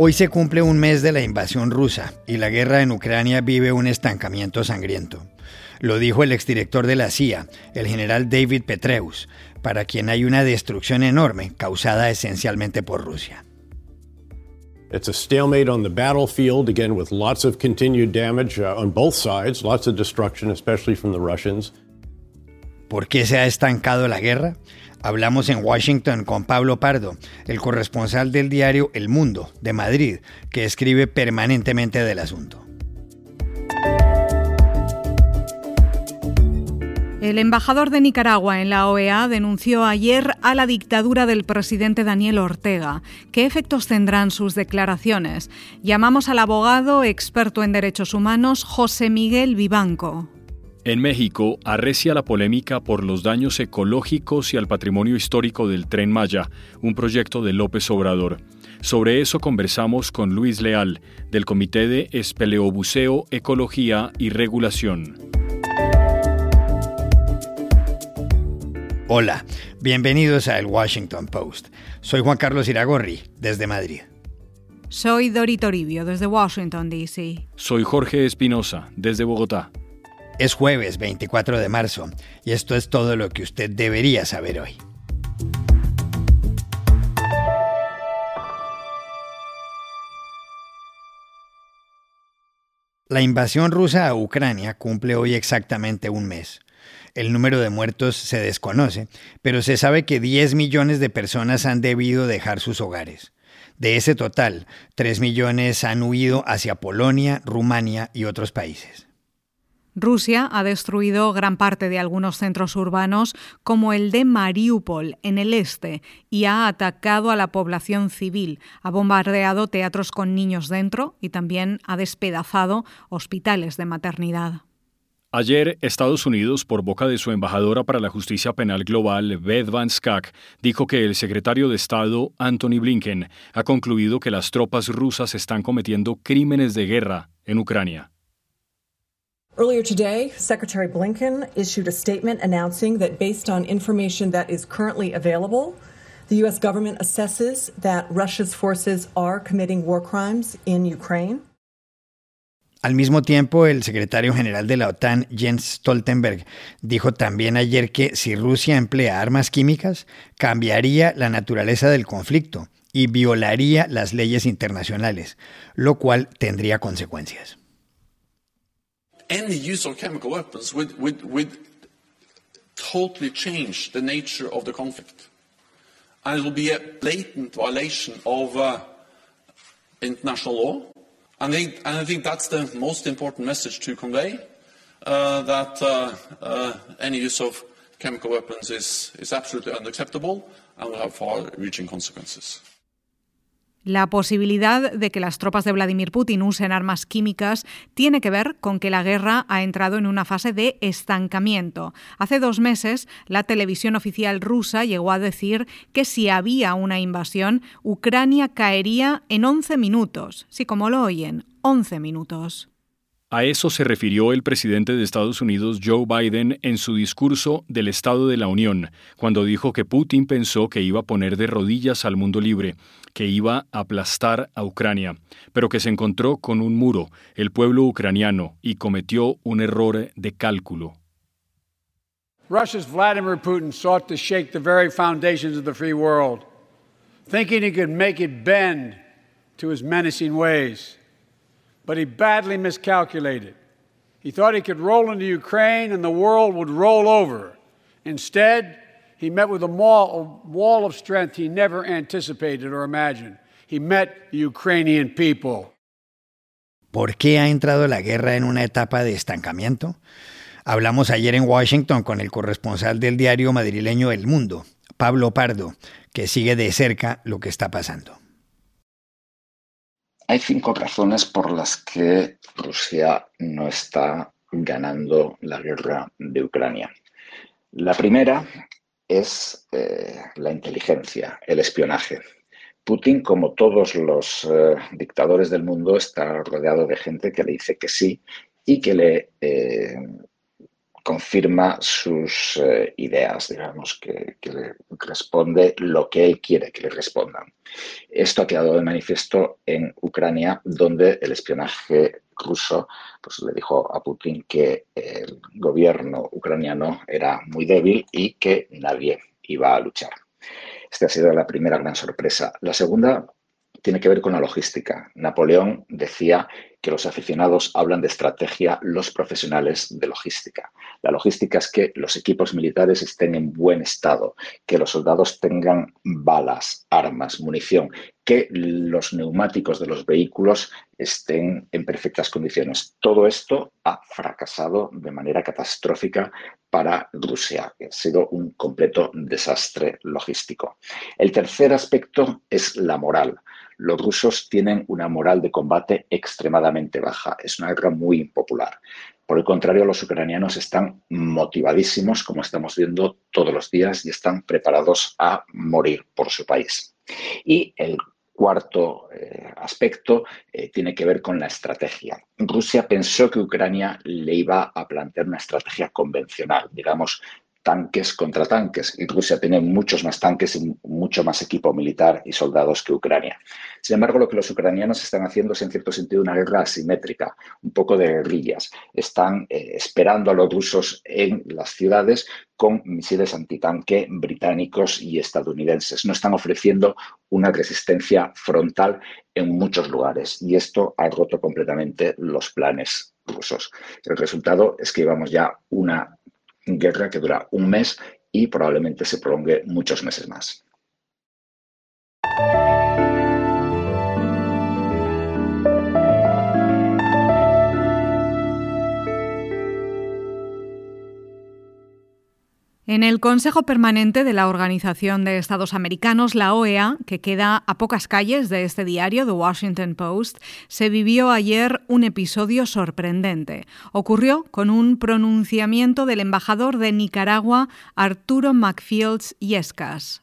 Hoy se cumple un mes de la invasión rusa y la guerra en Ucrania vive un estancamiento sangriento. Lo dijo el exdirector de la CIA, el general David Petreus, para quien hay una destrucción enorme causada esencialmente por Rusia. It's a stalemate on the battlefield, again, with lots of continued damage uh, on both sides, lots of destruction, especially from the Russians. ¿Por qué se ha estancado la guerra? Hablamos en Washington con Pablo Pardo, el corresponsal del diario El Mundo de Madrid, que escribe permanentemente del asunto. El embajador de Nicaragua en la OEA denunció ayer a la dictadura del presidente Daniel Ortega. ¿Qué efectos tendrán sus declaraciones? Llamamos al abogado experto en derechos humanos José Miguel Vivanco. En México arrecia la polémica por los daños ecológicos y al patrimonio histórico del Tren Maya, un proyecto de López Obrador. Sobre eso conversamos con Luis Leal, del Comité de Espeleobuceo, Ecología y Regulación. Hola, bienvenidos a El Washington Post. Soy Juan Carlos Iragorri, desde Madrid. Soy Dori Toribio, desde Washington, D.C. Soy Jorge Espinosa, desde Bogotá. Es jueves 24 de marzo y esto es todo lo que usted debería saber hoy. La invasión rusa a Ucrania cumple hoy exactamente un mes. El número de muertos se desconoce, pero se sabe que 10 millones de personas han debido dejar sus hogares. De ese total, 3 millones han huido hacia Polonia, Rumania y otros países. Rusia ha destruido gran parte de algunos centros urbanos, como el de Mariupol, en el este, y ha atacado a la población civil. Ha bombardeado teatros con niños dentro y también ha despedazado hospitales de maternidad. Ayer, Estados Unidos, por boca de su embajadora para la justicia penal global, Beth Van Skak, dijo que el secretario de Estado, Anthony Blinken, ha concluido que las tropas rusas están cometiendo crímenes de guerra en Ucrania. Earlier today, Secretary Blinken issued a statement announcing that based on information that is currently available, the U.S. government assesses that Russia's forces are committing war crimes in Ukraine. Al mismo tiempo, el secretario general de la OTAN, Jens Stoltenberg, dijo también ayer que si Rusia emplea armas químicas, cambiaría la naturaleza del conflicto y violaría las leyes internacionales, lo cual tendría consecuencias. Any use of chemical weapons would, would, would totally change the nature of the conflict. And it will be a blatant violation of uh, international law. And I, think, and I, think, that's the most important message to convey, uh, that uh, uh any use of chemical weapons is, is absolutely unacceptable and will have far-reaching consequences. La posibilidad de que las tropas de Vladimir Putin usen armas químicas tiene que ver con que la guerra ha entrado en una fase de estancamiento. Hace dos meses, la televisión oficial rusa llegó a decir que si había una invasión, Ucrania caería en 11 minutos. Sí, como lo oyen, 11 minutos. A eso se refirió el presidente de Estados Unidos Joe Biden en su discurso del Estado de la Unión, cuando dijo que Putin pensó que iba a poner de rodillas al mundo libre, que iba a aplastar a Ucrania, pero que se encontró con un muro, el pueblo ucraniano, y cometió un error de cálculo. Russia's Vladimir Putin sought to shake the very foundations of the free world, thinking he could make it bend to his menacing ways. but he badly miscalculated. He thought he could roll into Ukraine and the world would roll over. Instead, he met with a wall of strength he never anticipated or imagined. He met the Ukrainian people. ¿Por qué ha entrado la guerra en una etapa de estancamiento? Hablamos ayer en Washington con el corresponsal del diario madrileño El Mundo, Pablo Pardo, que sigue de cerca lo que está pasando. Hay cinco razones por las que Rusia no está ganando la guerra de Ucrania. La primera es eh, la inteligencia, el espionaje. Putin, como todos los eh, dictadores del mundo, está rodeado de gente que le dice que sí y que le eh, confirma sus ideas, digamos, que, le responde lo que él quiere que le respondan. Esto ha quedado de manifiesto en Ucrania, donde el espionaje ruso pues, le dijo a Putin que el gobierno ucraniano era muy débil y que nadie iba a luchar. Esta ha sido la primera gran sorpresa. La segunda tiene que ver con la logística. Napoleón decía que los aficionados hablan de estrategia, los profesionales de logística. La logística es que los equipos militares estén en buen estado, que los soldados tengan balas, armas, munición, que los neumáticos de los vehículos estén en perfectas condiciones. Todo esto ha fracasado de manera catastrófica para Rusia. Ha sido un completo desastre logístico. El tercer aspecto es la moral los rusos tienen una moral de combate extremadamente baja. Es una guerra muy impopular. Por el contrario, los ucranianos están motivadísimos, como estamos viendo todos los días, y están preparados a morir por su país. Y el cuarto eh, aspecto eh, tiene que ver con la estrategia. Rusia pensó que Ucrania le iba a plantear una estrategia convencional, digamos, tanques contra tanques y Rusia tiene muchos más tanques y mucho más equipo militar y soldados que Ucrania. Sin embargo, lo que los ucranianos están haciendo es en cierto sentido una guerra asimétrica, un poco de guerrillas. Están eh, esperando a los rusos en las ciudades con misiles antitanque británicos y estadounidenses. No están ofreciendo una resistencia frontal en muchos lugares y esto ha roto completamente los planes rusos. El resultado es que llevamos ya una guerra que dura un mes y probablemente se prolongue muchos meses más. En el Consejo Permanente de la Organización de Estados Americanos, la OEA, que queda a pocas calles de este diario, The Washington Post, se vivió ayer un episodio sorprendente. Ocurrió con un pronunciamiento del embajador de Nicaragua, Arturo McFields Yescas.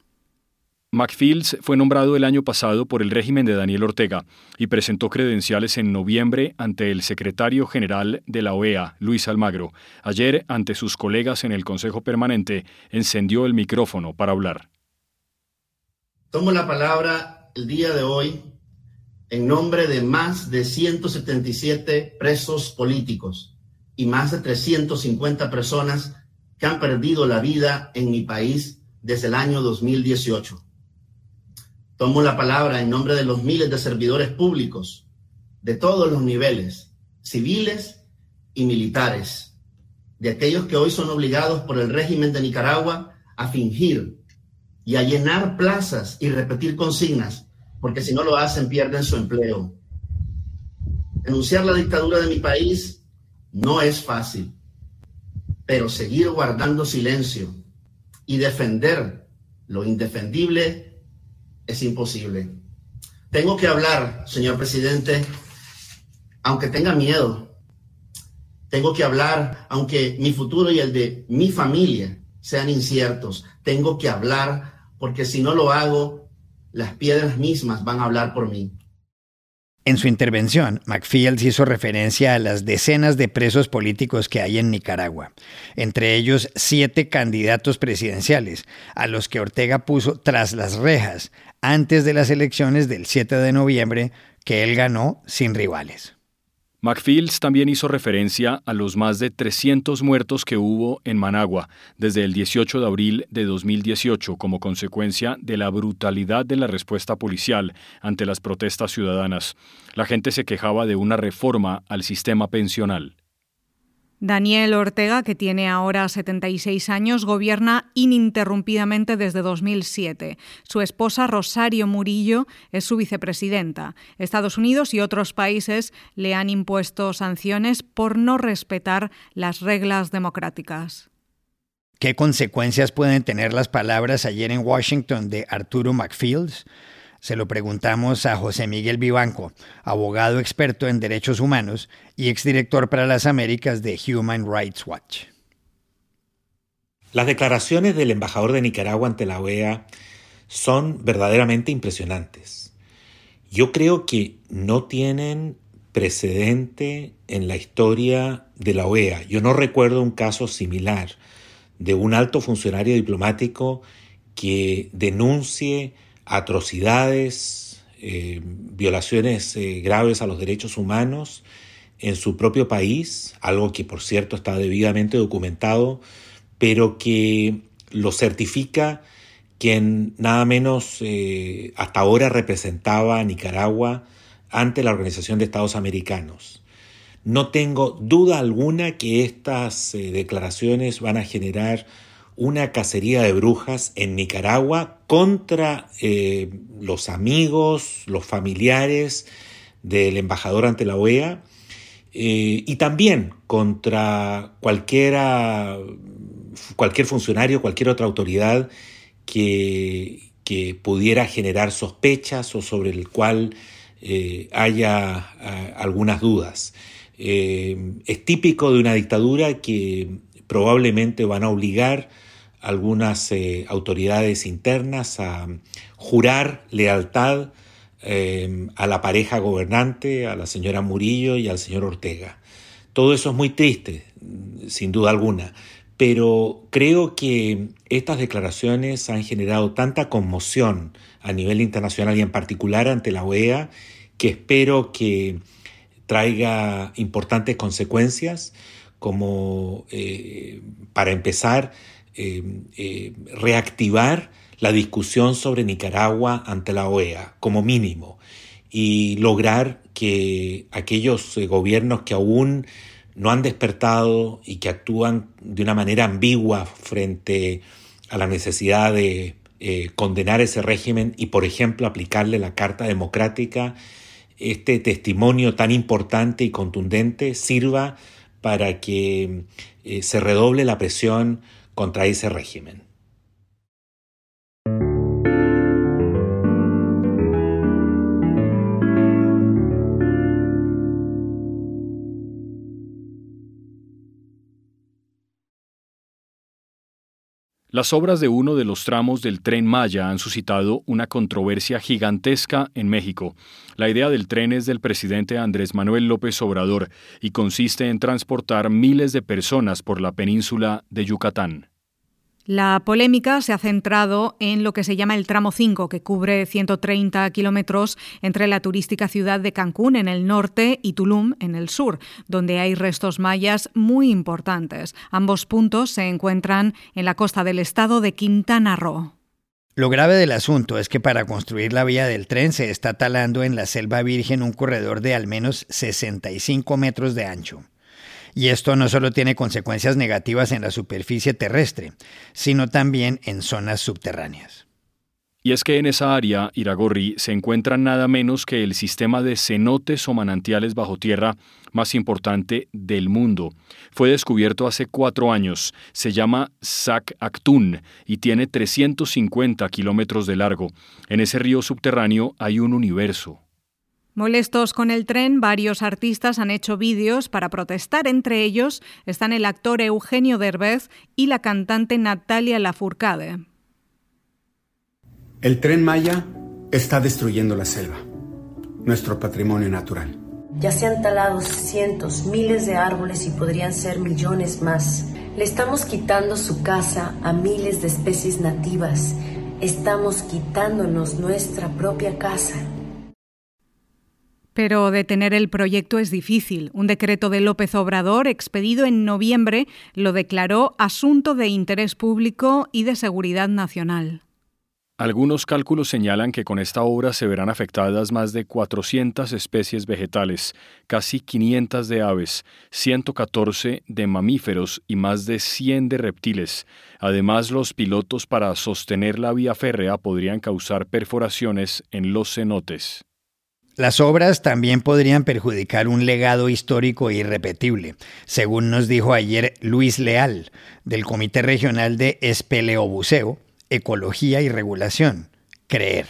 McFields fue nombrado el año pasado por el régimen de Daniel Ortega y presentó credenciales en noviembre ante el secretario general de la OEA, Luis Almagro. Ayer, ante sus colegas en el Consejo Permanente, encendió el micrófono para hablar. Tomo la palabra el día de hoy en nombre de más de 177 presos políticos y más de 350 personas que han perdido la vida en mi país desde el año 2018. Tomo la palabra en nombre de los miles de servidores públicos de todos los niveles, civiles y militares, de aquellos que hoy son obligados por el régimen de Nicaragua a fingir y a llenar plazas y repetir consignas, porque si no lo hacen pierden su empleo. Denunciar la dictadura de mi país no es fácil, pero seguir guardando silencio y defender lo indefendible es imposible. Tengo que hablar, señor presidente, aunque tenga miedo. Tengo que hablar, aunque mi futuro y el de mi familia sean inciertos. Tengo que hablar, porque si no lo hago, las piedras mismas van a hablar por mí. En su intervención, McFields hizo referencia a las decenas de presos políticos que hay en Nicaragua, entre ellos siete candidatos presidenciales, a los que Ortega puso tras las rejas antes de las elecciones del 7 de noviembre que él ganó sin rivales. McFields también hizo referencia a los más de 300 muertos que hubo en Managua desde el 18 de abril de 2018 como consecuencia de la brutalidad de la respuesta policial ante las protestas ciudadanas. La gente se quejaba de una reforma al sistema pensional. Daniel Ortega, que tiene ahora 76 años, gobierna ininterrumpidamente desde 2007. Su esposa, Rosario Murillo, es su vicepresidenta. Estados Unidos y otros países le han impuesto sanciones por no respetar las reglas democráticas. ¿Qué consecuencias pueden tener las palabras ayer en Washington de Arturo McFields? Se lo preguntamos a José Miguel Vivanco, abogado experto en derechos humanos y exdirector para las Américas de Human Rights Watch. Las declaraciones del embajador de Nicaragua ante la OEA son verdaderamente impresionantes. Yo creo que no tienen precedente en la historia de la OEA. Yo no recuerdo un caso similar de un alto funcionario diplomático que denuncie atrocidades, eh, violaciones eh, graves a los derechos humanos en su propio país, algo que por cierto está debidamente documentado, pero que lo certifica quien nada menos eh, hasta ahora representaba a Nicaragua ante la Organización de Estados Americanos. No tengo duda alguna que estas declaraciones van a generar una cacería de brujas en Nicaragua contra eh, los amigos, los familiares del embajador ante la OEA y también contra cualquiera, cualquier funcionario, cualquier otra autoridad que, pudiera generar sospechas o sobre el cual eh, haya algunas dudas. Eh, es típico de una dictadura que probablemente van a obligar a algunas eh, autoridades internas a jurar lealtad a la pareja gobernante, a la señora Murillo y al señor Ortega. Todo eso es muy triste, sin duda alguna, pero creo que estas declaraciones han generado tanta conmoción a nivel internacional y en particular ante la OEA que espero que traiga importantes consecuencias como eh, para empezar eh, eh, reactivar la discusión sobre Nicaragua ante la OEA como mínimo y lograr que aquellos gobiernos que aún no han despertado y que actúan de una manera ambigua frente a la necesidad de condenar ese régimen y, por ejemplo, aplicarle la Carta Democrática, este testimonio tan importante y contundente sirva para que eh, se redoble la presión contra ese régimen. Las obras de uno de los tramos del tren Maya han suscitado una controversia gigantesca en México. La idea del tren es del presidente Andrés Manuel López Obrador y consiste en transportar miles de personas por la península de Yucatán. La polémica se ha centrado en lo que se llama el tramo 5, que cubre 130 kilómetros entre la turística ciudad de Cancún en el norte y Tulum en el sur, donde hay restos mayas muy importantes. Ambos puntos se encuentran en la costa del estado de Quintana Roo. Lo grave del asunto es que para construir la vía del tren se está talando en la selva virgen un corredor de al menos 65 metros de ancho. Y esto no solo tiene consecuencias negativas en la superficie terrestre, sino también en zonas subterráneas. Y es que en esa área, Iragorri, se encuentra nada menos que el sistema de cenotes o manantiales bajo tierra más importante del mundo. Fue descubierto hace cuatro años. Se llama Sac Actun y tiene 350 kilómetros de largo. En ese río subterráneo hay un universo. Molestos con el tren, varios artistas han hecho vídeos para protestar. Entre ellos están el actor Eugenio Derbez y la cantante Natalia Lafourcade. El tren Maya está destruyendo la selva, nuestro patrimonio natural. Ya se han talado cientos, miles de árboles y podrían ser millones más. Le estamos quitando su casa a miles de especies nativas. Estamos quitándonos nuestra propia casa. Pero detener el proyecto es difícil. Un decreto de López Obrador, expedido en noviembre, lo declaró asunto de interés público y de seguridad nacional. Algunos cálculos señalan que con esta obra se verán afectadas más de 400 especies vegetales, casi 500 de aves, 114 de mamíferos y más de 100 de reptiles. Además, los pilotos para sostener la vía férrea podrían causar perforaciones en los cenotes. Las obras también podrían perjudicar un legado histórico irrepetible, según nos dijo ayer Luis Leal, del Comité Regional de Espeleobuceo, Ecología y Regulación, CREER.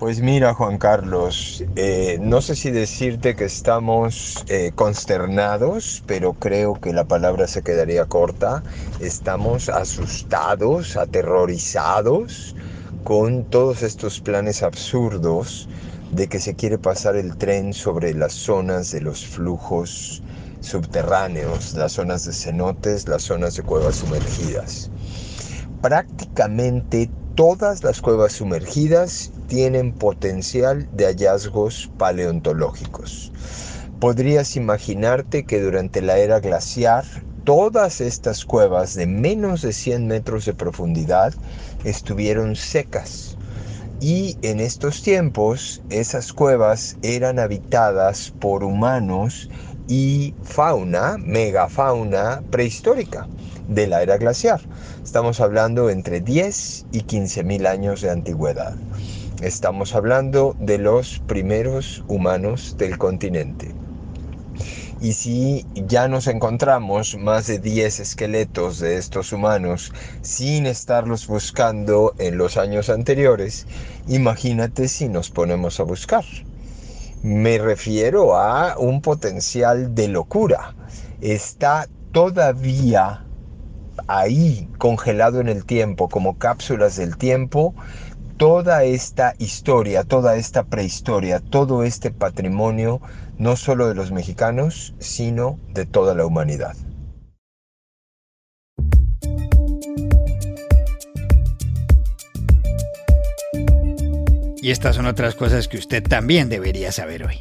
Pues mira, Juan Carlos, eh, no sé si decirte que estamos eh, consternados, pero creo que la palabra se quedaría corta. Estamos asustados, aterrorizados con todos estos planes absurdos de que se quiere pasar el tren sobre las zonas de los flujos subterráneos, las zonas de cenotes, las zonas de cuevas sumergidas. Prácticamente todas las cuevas sumergidas tienen potencial de hallazgos paleontológicos. Podrías imaginarte que durante la era glaciar todas estas cuevas de menos de 100 metros de profundidad estuvieron secas. Y en estos tiempos esas cuevas eran habitadas por humanos y fauna, megafauna prehistórica de la era glaciar. Estamos hablando entre 10 y 15 mil años de antigüedad. Estamos hablando de los primeros humanos del continente. Y si ya nos encontramos más de 10 esqueletos de estos humanos sin estarlos buscando en los años anteriores, imagínate si nos ponemos a buscar. Me refiero a un potencial de locura. Está todavía ahí congelado en el tiempo como cápsulas del tiempo toda esta historia, toda esta prehistoria, todo este patrimonio, no solo de los mexicanos, sino de toda la humanidad. Y estas son otras cosas que usted también debería saber hoy.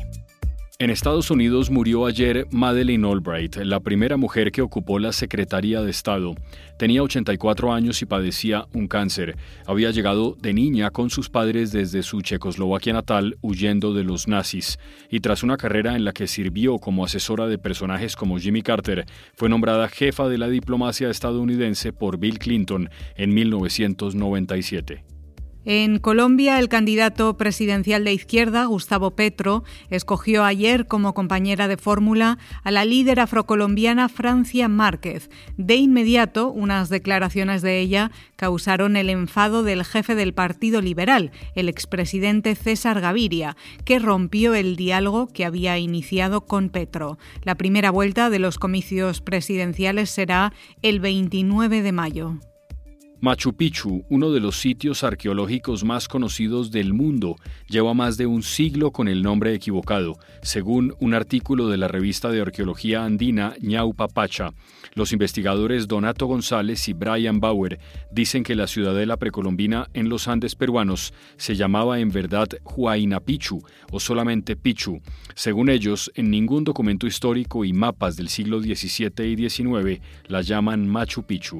En Estados Unidos murió ayer Madeleine Albright, la primera mujer que ocupó la Secretaría de Estado. Tenía 84 años y padecía un cáncer. Había llegado de niña con sus padres desde su Checoslovaquia natal huyendo de los nazis. Y tras una carrera en la que sirvió como asesora de personajes como Jimmy Carter, fue nombrada jefa de la diplomacia estadounidense por Bill Clinton en 1997. En Colombia, el candidato presidencial de izquierda, Gustavo Petro, escogió ayer como compañera de fórmula a la líder afrocolombiana Francia Márquez. De inmediato, unas declaraciones de ella causaron el enfado del jefe del Partido Liberal, el expresidente César Gaviria, que rompió el diálogo que había iniciado con Petro. La primera vuelta de los comicios presidenciales será el 29 de mayo. Machu Picchu, uno de los sitios arqueológicos más conocidos del mundo, lleva más de un siglo con el nombre equivocado, según un artículo de la revista de arqueología andina Ñaupa Pacha. Los investigadores Donato González y Brian Bauer dicen que la ciudadela precolombina en los Andes peruanos se llamaba en verdad Huayna Picchu o solamente Pichu. Según ellos, en ningún documento histórico y mapas del siglo XVII y XIX la llaman Machu Picchu.